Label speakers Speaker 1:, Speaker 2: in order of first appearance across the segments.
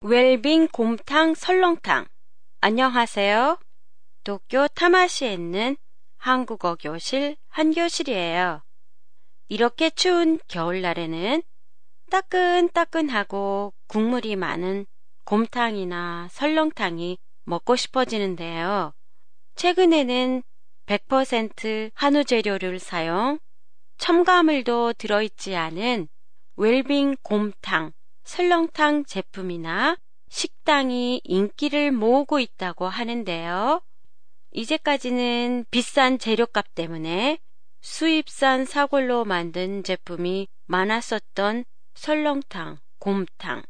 Speaker 1: 웰빙 곰탕 설렁탕. 안녕하세요. 도쿄 타마시에 있는 한국어 교실 한교실이에요. 이렇게 추운 겨울날에는 따끈따끈하고 국물이 많은 곰탕이나 설렁탕이 먹고 싶어지는데요. 최근에는 100% 한우 재료를 사용, 첨가물도 들어있지 않은 웰빙 곰탕, 설렁탕 제품이나 식당이 인기를 모으고 있다고 하는데요. 이제까지는 비싼 재료값 때문에 수입산 사골로 만든 제품이 많았었던 설렁탕, 곰탕.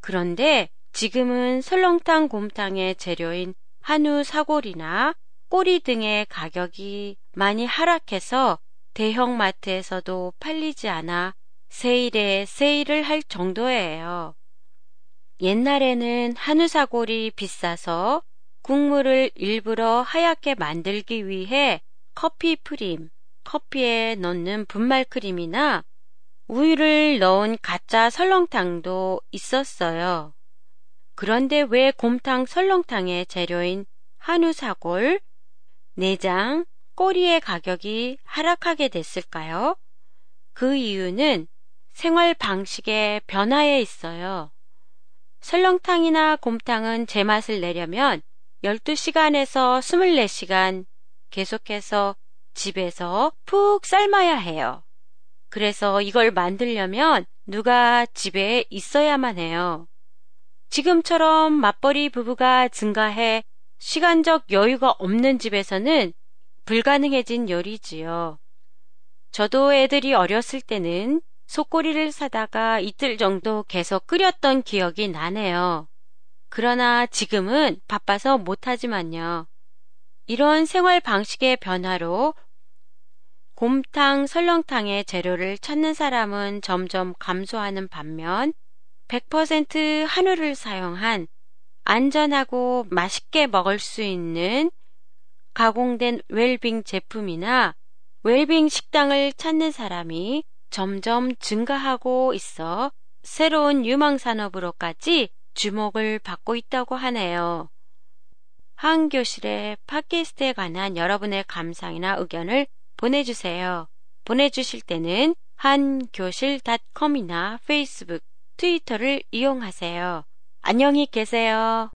Speaker 1: 그런데 지금은 설렁탕, 곰탕의 재료인 한우 사골이나 꼬리 등의 가격이 많이 하락해서 대형 마트에서도 팔리지 않아 세일에 세일을 할 정도예요. 옛날에는 한우 사골이 비싸서 국물을 일부러 하얗게 만들기 위해 커피 프림, 커피에 넣는 분말 크림이나 우유를 넣은 가짜 설렁탕도 있었어요. 그런데 왜 곰탕 설렁탕의 재료인 한우 사골, 내장, 꼬리의 가격이 하락하게 됐을까요? 그 이유는 생활 방식의 변화에 있어요. 설렁탕이나 곰탕은 제맛을 내려면 12시간에서 24시간 계속해서 집에서 푹 삶아야 해요. 그래서 이걸 만들려면 누가 집에 있어야만 해요. 지금처럼 맞벌이 부부가 증가해 시간적 여유가 없는 집에서는 불가능해진 요리지요. 저도 애들이 어렸을 때는 속꼬리를 사다가 이틀 정도 계속 끓였던 기억이 나네요. 그러나 지금은 바빠서 못하지만요. 이런 생활 방식의 변화로 곰탕, 설렁탕의 재료를 찾는 사람은 점점 감소하는 반면 100% 한우를 사용한 안전하고 맛있게 먹을 수 있는 가공된 웰빙 제품이나 웰빙 식당을 찾는 사람이 점점 증가하고 있어 새로운 유망 산업으로까지 주목을 받고 있다고 하네요. 한 교실의 팟캐스트에 관한 여러분의 감상이나 의견을 보내주세요. 보내주실 때는 한교실닷컴이나 페이스북, 트위터를 이용하세요. 안녕히 계세요.